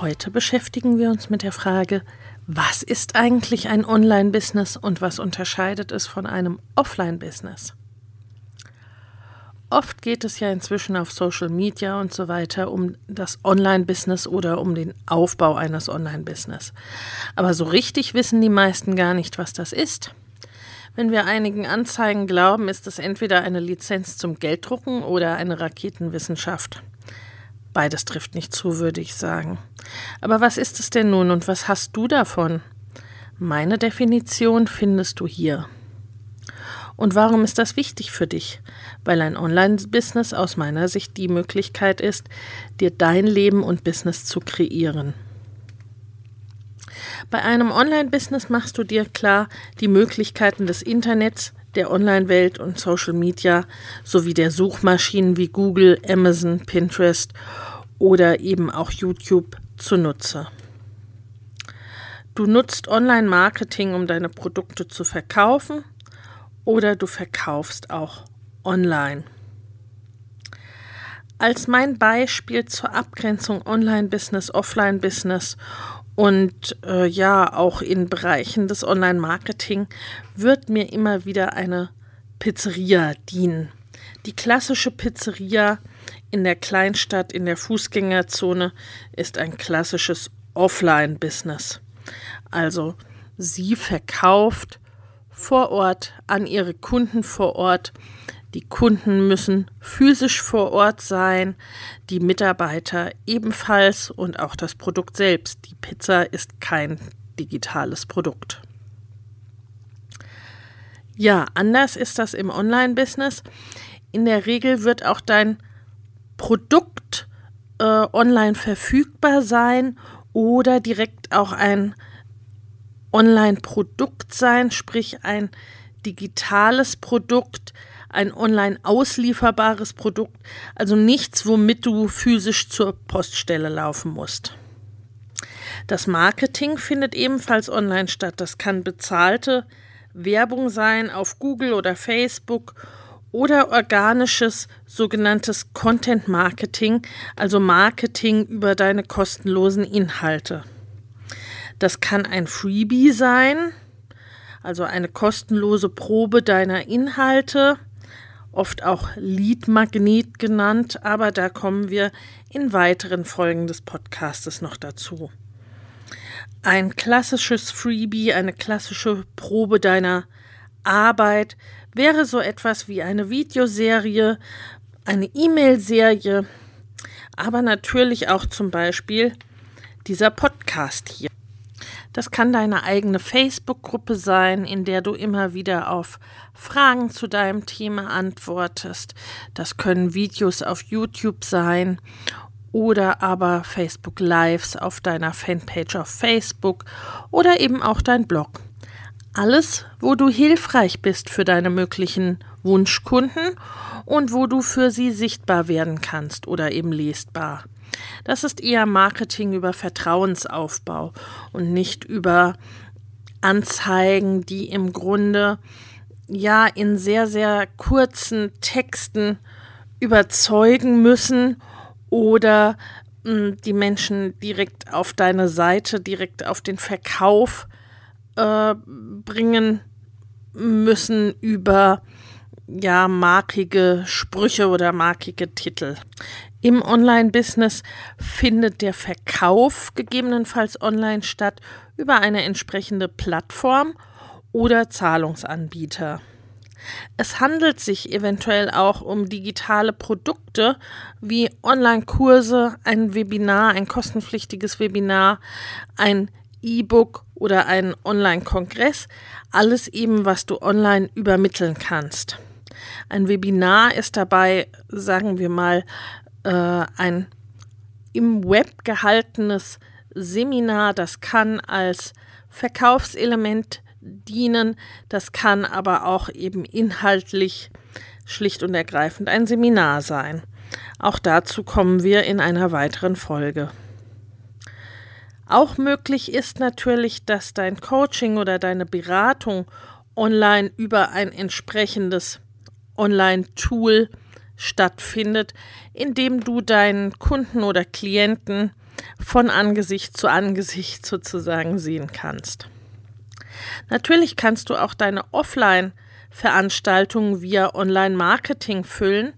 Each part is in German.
Heute beschäftigen wir uns mit der Frage, was ist eigentlich ein Online-Business und was unterscheidet es von einem Offline-Business? Oft geht es ja inzwischen auf Social Media und so weiter um das Online-Business oder um den Aufbau eines Online-Business. Aber so richtig wissen die meisten gar nicht, was das ist. Wenn wir einigen Anzeigen glauben, ist es entweder eine Lizenz zum Gelddrucken oder eine Raketenwissenschaft. Beides trifft nicht zu, würde ich sagen. Aber was ist es denn nun und was hast du davon? Meine Definition findest du hier. Und warum ist das wichtig für dich? Weil ein Online-Business aus meiner Sicht die Möglichkeit ist, dir dein Leben und Business zu kreieren. Bei einem Online-Business machst du dir klar die Möglichkeiten des Internets, der Online-Welt und Social Media sowie der Suchmaschinen wie Google, Amazon, Pinterest oder eben auch YouTube zunutze. Du nutzt Online-Marketing, um deine Produkte zu verkaufen oder du verkaufst auch online. Als mein Beispiel zur Abgrenzung Online-Business, Offline-Business und äh, ja, auch in Bereichen des Online-Marketing wird mir immer wieder eine Pizzeria dienen. Die klassische Pizzeria in der Kleinstadt, in der Fußgängerzone, ist ein klassisches Offline-Business. Also sie verkauft vor Ort an ihre Kunden vor Ort die Kunden müssen physisch vor Ort sein, die Mitarbeiter ebenfalls und auch das Produkt selbst. Die Pizza ist kein digitales Produkt. Ja, anders ist das im Online-Business. In der Regel wird auch dein Produkt äh, online verfügbar sein oder direkt auch ein Online-Produkt sein, sprich ein digitales Produkt, ein online auslieferbares Produkt, also nichts, womit du physisch zur Poststelle laufen musst. Das Marketing findet ebenfalls online statt. Das kann bezahlte Werbung sein auf Google oder Facebook oder organisches sogenanntes Content Marketing, also Marketing über deine kostenlosen Inhalte. Das kann ein Freebie sein, also eine kostenlose Probe deiner Inhalte oft auch Leadmagnet genannt, aber da kommen wir in weiteren Folgen des Podcastes noch dazu. Ein klassisches Freebie, eine klassische Probe deiner Arbeit wäre so etwas wie eine Videoserie, eine E-Mail-Serie, aber natürlich auch zum Beispiel dieser Podcast hier. Das kann deine eigene Facebook-Gruppe sein, in der du immer wieder auf Fragen zu deinem Thema antwortest. Das können Videos auf YouTube sein oder aber Facebook Lives auf deiner Fanpage auf Facebook oder eben auch dein Blog. Alles, wo du hilfreich bist für deine möglichen Wunschkunden und wo du für sie sichtbar werden kannst oder eben lesbar. Das ist eher Marketing über Vertrauensaufbau und nicht über Anzeigen, die im Grunde ja in sehr, sehr kurzen Texten überzeugen müssen oder mh, hm, die Menschen direkt auf deine Seite, direkt auf den Verkauf äh, bringen müssen über ja markige Sprüche oder markige Titel. Im Online-Business findet der Verkauf gegebenenfalls online statt über eine entsprechende Plattform oder Zahlungsanbieter. Es handelt sich eventuell auch um digitale Produkte wie Online-Kurse, ein Webinar, ein kostenpflichtiges Webinar, ein E-Book oder ein Online-Kongress, alles eben, was du online übermitteln kannst. Ein Webinar ist dabei, sagen wir mal, äh, ein im Web gehaltenes Seminar, das kann als Verkaufselement dienen, das kann aber auch eben inhaltlich schlicht und ergreifend ein Seminar sein. Auch dazu kommen wir in einer weiteren Folge. Auch möglich ist natürlich, dass dein Coaching oder deine Beratung online über ein entsprechendes Online-Tool stattfindet, in dem du deinen Kunden oder Klienten von Angesicht zu Angesicht sozusagen sehen kannst. Natürlich kannst du auch deine Offline-Veranstaltungen via Online-Marketing füllen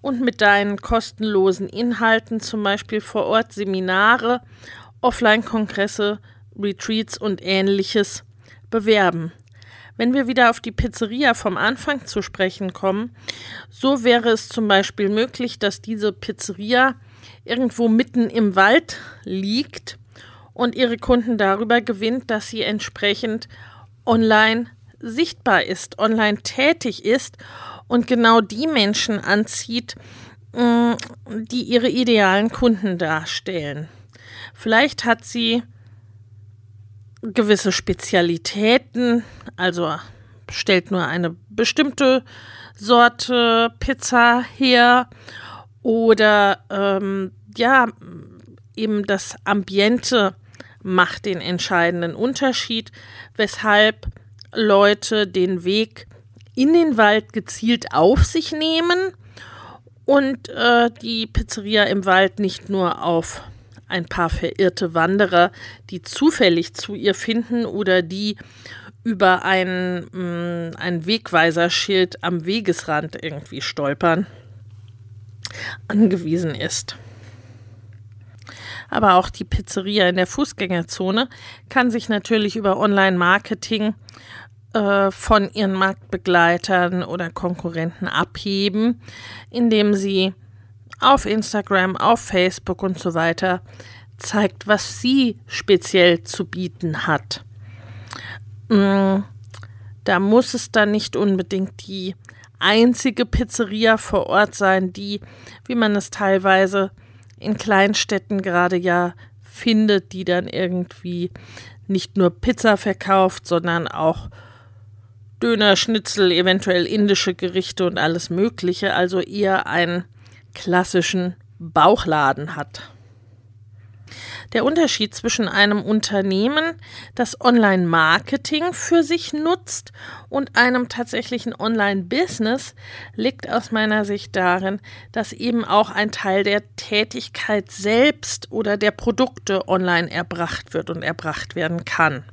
und mit deinen kostenlosen Inhalten, zum Beispiel vor Ort Seminare, Offline-Kongresse, Retreats und ähnliches, bewerben. Wenn wir wieder auf die Pizzeria vom Anfang zu sprechen kommen, so wäre es zum Beispiel möglich, dass diese Pizzeria irgendwo mitten im Wald liegt und ihre Kunden darüber gewinnt, dass sie entsprechend online sichtbar ist, online tätig ist und genau die Menschen anzieht, mm, die ihre idealen Kunden darstellen. Vielleicht hat sie gewisse Spezialitäten, also stellt nur eine bestimmte Sorte Pizza her oder ähm, ja, eben das Ambiente macht den entscheidenden Unterschied, weshalb Leute den Weg in den Wald gezielt auf sich nehmen und äh, die Pizzeria im Wald nicht nur auf ein paar verirrte Wanderer, die zufällig zu ihr finden oder die über ein, mh, mm, ein Wegweiserschild am Wegesrand irgendwie stolpern, angewiesen ist. Aber auch die Pizzeria in der Fußgängerzone kann sich natürlich über Online-Marketing äh, von ihren Marktbegleitern oder Konkurrenten abheben, indem sie auf Instagram, auf Facebook und so weiter zeigt, was sie speziell zu bieten hat. Mm, da muss es dann nicht unbedingt die einzige Pizzeria vor Ort sein, die, wie man es teilweise in Kleinstädten gerade ja findet, die dann irgendwie nicht nur Pizza verkauft, sondern auch Döner, Schnitzel, eventuell indische Gerichte und alles Mögliche, also eher einen klassischen Bauchladen hat. Der Unterschied zwischen einem Unternehmen, das Online-Marketing für sich nutzt, und einem tatsächlichen Online-Business liegt aus meiner Sicht darin, dass eben auch ein Teil der Tätigkeit selbst oder der Produkte online erbracht wird und erbracht werden kann.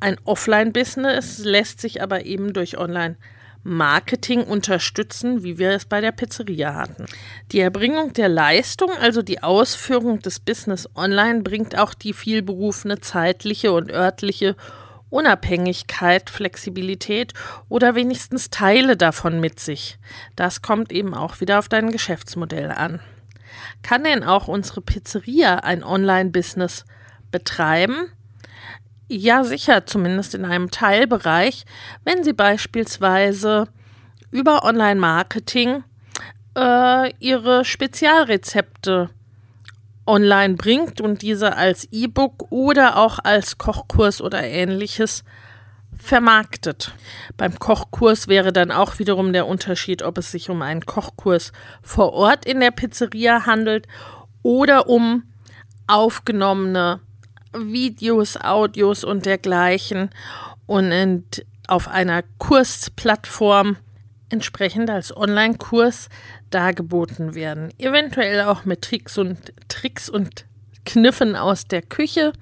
Ein Offline-Business lässt sich aber eben durch Online Marketing unterstützen, wie wir es bei der Pizzeria hatten. Die Erbringung der Leistung, also die Ausführung des Business online, bringt auch die vielberufene zeitliche und örtliche Unabhängigkeit, Flexibilität oder wenigstens Teile davon mit sich. Das kommt eben auch wieder auf dein Geschäftsmodell an. Kann denn auch unsere Pizzeria ein Online-Business betreiben? Ja, sicher, zumindest in einem Teilbereich, wenn Sie beispielsweise über Online-Marketing äh, Ihre Spezialrezepte online bringt und diese als E-Book oder auch als Kochkurs oder ähnliches vermarktet. Beim Kochkurs wäre dann auch wiederum der Unterschied, ob es sich um einen Kochkurs vor Ort in der Pizzeria handelt oder um aufgenommene Videos, Audios und dergleichen und auf einer Kursplattform entsprechend als Online-Kurs dargeboten werden. Eventuell auch mit Tricks und Tricks und Kniffen aus der Küche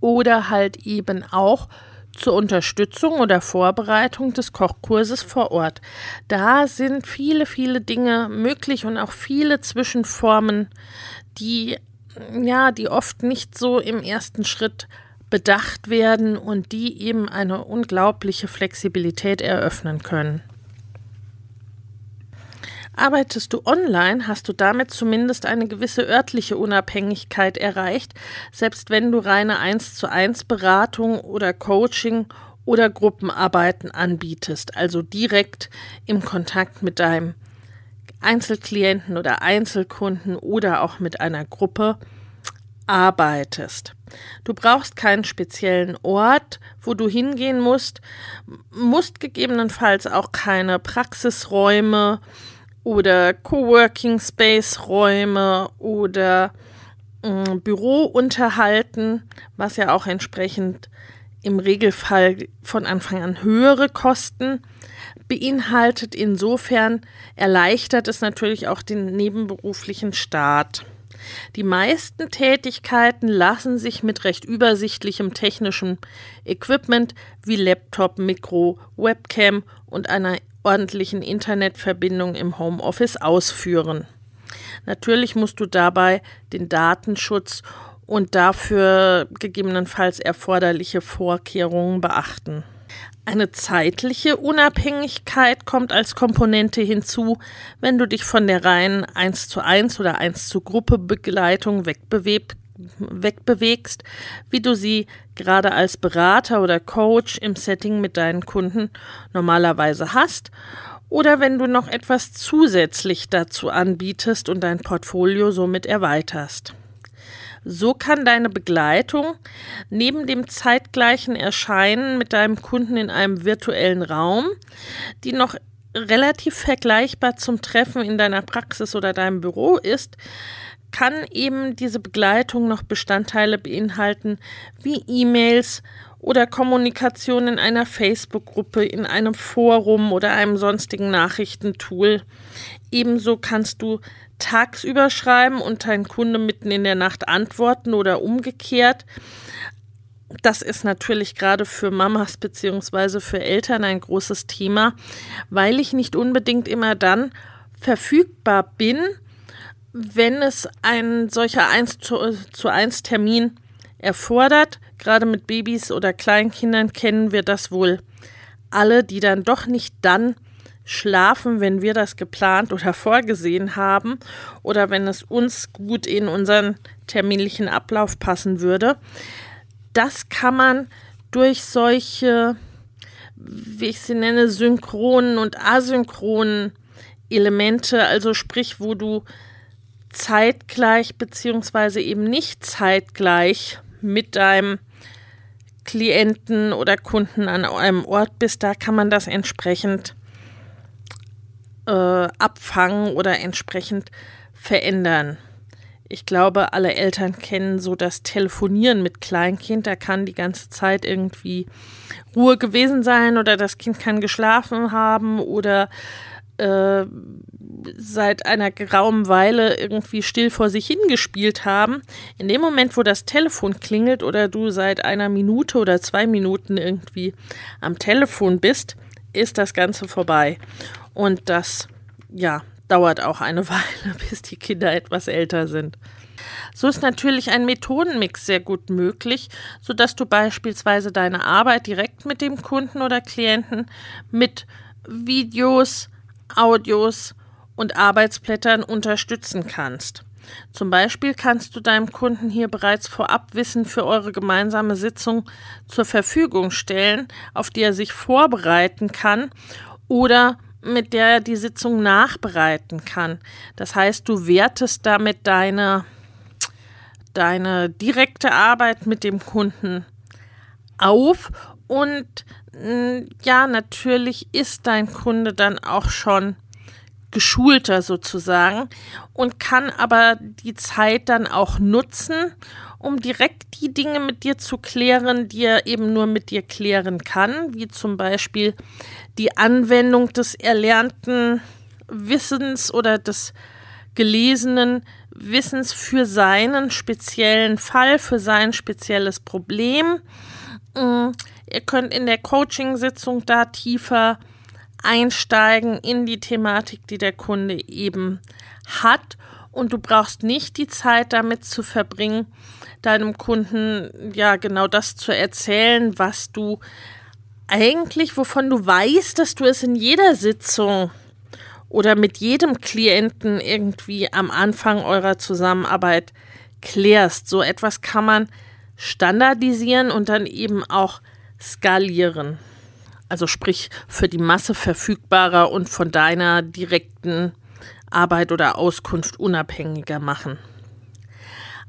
oder halt eben auch zur Unterstützung oder Vorbereitung des Kochkurses vor Ort. Da sind viele, viele Dinge möglich und auch viele Zwischenformen, die ja, die oft nicht so im ersten Schritt bedacht werden und die eben eine unglaubliche Flexibilität eröffnen können. Arbeitest du online, hast du damit zumindest eine gewisse örtliche Unabhängigkeit erreicht, selbst wenn du reine 1 zu 1 Beratung oder Coaching oder Gruppenarbeiten anbietest, also direkt im Kontakt mit deinem Einzelklienten oder Einzelkunden oder auch mit einer Gruppe arbeitest. Du brauchst keinen speziellen Ort, wo du hingehen musst, musst gegebenenfalls auch keine Praxisräume oder Coworking Space Räume oder äh, Büro unterhalten, was ja auch entsprechend im Regelfall von Anfang an höhere Kosten beinhaltet. Insofern erleichtert es natürlich auch den nebenberuflichen Start. Die meisten Tätigkeiten lassen sich mit recht übersichtlichem technischem Equipment wie Laptop, Mikro, Webcam und einer ordentlichen Internetverbindung im Homeoffice ausführen. Natürlich musst du dabei den Datenschutz und dafür gegebenenfalls erforderliche Vorkehrungen beachten. Eine zeitliche Unabhängigkeit kommt als Komponente hinzu, wenn du dich von der reinen 1 zu 1 oder 1 zu Gruppe Begleitung wegbewegst, wie du sie gerade als Berater oder Coach im Setting mit deinen Kunden normalerweise hast oder wenn du noch etwas zusätzlich dazu anbietest und dein Portfolio somit erweiterst. So kann deine Begleitung neben dem zeitgleichen Erscheinen mit deinem Kunden in einem virtuellen Raum, die noch relativ vergleichbar zum Treffen in deiner Praxis oder deinem Büro ist, kann eben diese Begleitung noch Bestandteile beinhalten wie E-Mails oder Kommunikation in einer Facebook-Gruppe, in einem Forum oder einem sonstigen Nachrichtentool. Ebenso kannst du tagsüber schreiben und dein Kunde mitten in der Nacht antworten oder umgekehrt. Das ist natürlich gerade für Mamas bzw. für Eltern ein großes Thema, weil ich nicht unbedingt immer dann verfügbar bin, wenn es ein solcher 1 zu 1 Termin erfordert, gerade mit Babys oder Kleinkindern kennen wir das wohl alle, die dann doch nicht dann schlafen, wenn wir das geplant oder vorgesehen haben oder wenn es uns gut in unseren terminlichen Ablauf passen würde. Das kann man durch solche, wie ich sie nenne, synchronen und asynchronen Elemente, also sprich, wo du zeitgleich beziehungsweise eben nicht zeitgleich mit deinem Klienten oder Kunden an einem Ort bist, da kann man das entsprechend äh, abfangen oder entsprechend verändern. Ich glaube, alle Eltern kennen so das Telefonieren mit Kleinkind. Da kann die ganze Zeit irgendwie Ruhe gewesen sein oder das Kind kann geschlafen haben oder äh, seit einer geraumen Weile irgendwie still vor sich hingespielt haben. In dem Moment, wo das Telefon klingelt oder du seit einer Minute oder zwei Minuten irgendwie am Telefon bist, ist das Ganze vorbei. Und das, ja, dauert auch eine Weile, bis die Kinder etwas älter sind. So ist natürlich ein Methodenmix sehr gut möglich, sodass du beispielsweise deine Arbeit direkt mit dem Kunden oder Klienten mit Videos, Audios und Arbeitsblättern unterstützen kannst. Zum Beispiel kannst du deinem Kunden hier bereits vorab Wissen für eure gemeinsame Sitzung zur Verfügung stellen, auf die er sich vorbereiten kann oder mit der er die Sitzung nachbereiten kann. Das heißt, du wertest damit deine, deine direkte Arbeit mit dem Kunden auf und ja, natürlich ist dein Kunde dann auch schon geschulter sozusagen und kann aber die Zeit dann auch nutzen, um direkt die Dinge mit dir zu klären, die er eben nur mit dir klären kann, wie zum Beispiel die Anwendung des erlernten Wissens oder des gelesenen Wissens für seinen speziellen Fall, für sein spezielles Problem. Mm, Ihr könnt in der Coaching-Sitzung da tiefer einsteigen in die Thematik, die der Kunde eben hat. Und du brauchst nicht die Zeit damit zu verbringen, deinem Kunden ja genau das zu erzählen, was du eigentlich, wovon du weißt, dass du es in jeder Sitzung oder mit jedem Klienten irgendwie am Anfang eurer Zusammenarbeit klärst. So etwas kann man standardisieren und dann eben auch skalieren. Also sprich für die Masse verfügbarer und von deiner direkten Arbeit oder Auskunft unabhängiger machen.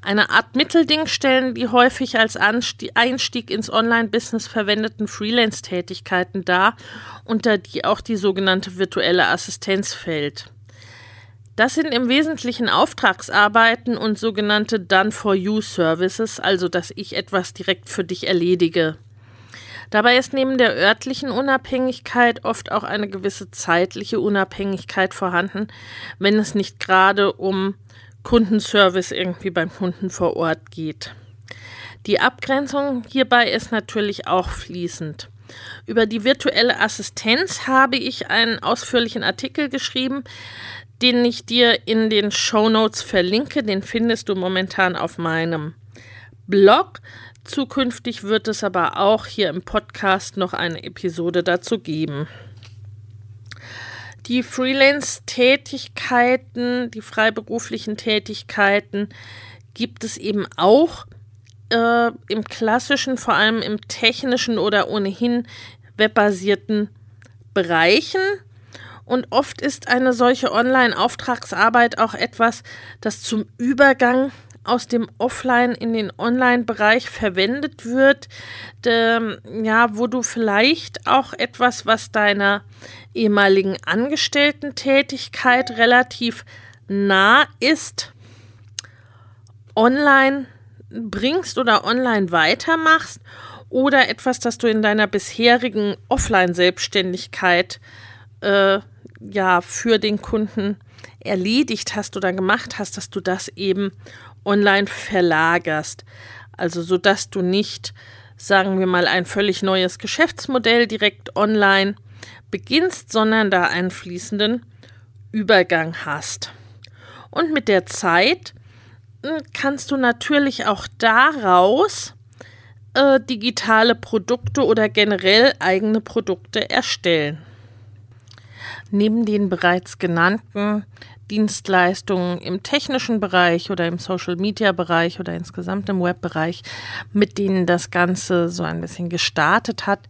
Eine Art Mittelding stellen die häufig als Einstieg ins Online-Business verwendeten Freelance-Tätigkeiten dar, unter die auch die sogenannte virtuelle Assistenz fällt. Das sind im Wesentlichen Auftragsarbeiten und sogenannte Done-for-You-Services, also dass ich etwas direkt für dich erledige. Dabei ist neben der örtlichen Unabhängigkeit oft auch eine gewisse zeitliche Unabhängigkeit vorhanden, wenn es nicht gerade um Kundenservice irgendwie beim Kunden vor Ort geht. Die Abgrenzung hierbei ist natürlich auch fließend. Über die virtuelle Assistenz habe ich einen ausführlichen Artikel geschrieben, den ich dir in den Show Notes verlinke. Den findest du momentan auf meinem Blog. Zukünftig wird es aber auch hier im Podcast noch eine Episode dazu geben. Die Freelance-Tätigkeiten, die freiberuflichen Tätigkeiten gibt es eben auch äh, im klassischen, vor allem im technischen oder ohnehin webbasierten Bereichen. Und oft ist eine solche Online-Auftragsarbeit auch etwas, das zum Übergang aus dem Offline in den Online-Bereich verwendet wird, de, ja, wo du vielleicht auch etwas, was deiner ehemaligen Angestellten-Tätigkeit relativ nah ist, online bringst oder online weitermachst oder etwas, das du in deiner bisherigen Offline-Selbstständigkeit äh, ja für den Kunden erledigt hast oder gemacht hast, dass du das eben online verlagerst. Also so dass du nicht, sagen wir mal, ein völlig neues Geschäftsmodell direkt online beginnst, sondern da einen fließenden Übergang hast. Und mit der Zeit hm, kannst du natürlich auch daraus äh, digitale Produkte oder generell eigene Produkte erstellen. Neben den bereits genannten Dienstleistungen im technischen Bereich oder im Social-Media-Bereich oder insgesamt im Web-Bereich, mit denen das Ganze so ein bisschen gestartet hat,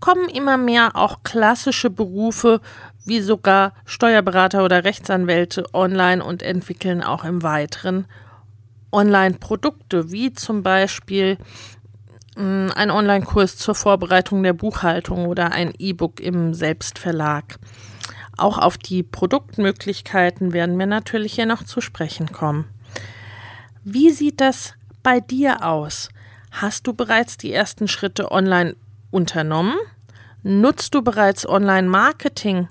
kommen immer mehr auch klassische Berufe wie sogar Steuerberater oder Rechtsanwälte online und entwickeln auch im weiteren Online-Produkte, wie zum Beispiel hm, ein Online-Kurs zur Vorbereitung der Buchhaltung oder ein E-Book im Selbstverlag. Auch auf die Produktmöglichkeiten werden wir natürlich hier noch zu sprechen kommen. Wie sieht das bei dir aus? Hast du bereits die ersten Schritte online unternommen? Nutzt du bereits Online-Marketing?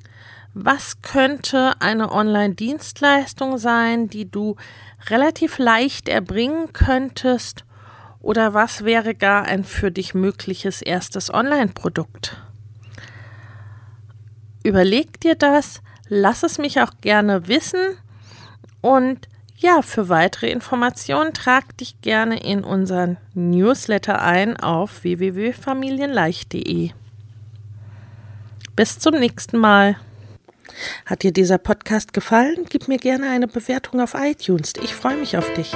Was könnte eine Online-Dienstleistung sein, die du relativ leicht erbringen könntest? Oder was wäre gar ein für dich mögliches erstes Online-Produkt? Überleg dir das, lass es mich auch gerne wissen und ja, für weitere Informationen trag dich gerne in unseren Newsletter ein auf www.familienleicht.de. Bis zum nächsten Mal. Hat dir dieser Podcast gefallen? Gib mir gerne eine Bewertung auf iTunes. Ich freue mich auf dich.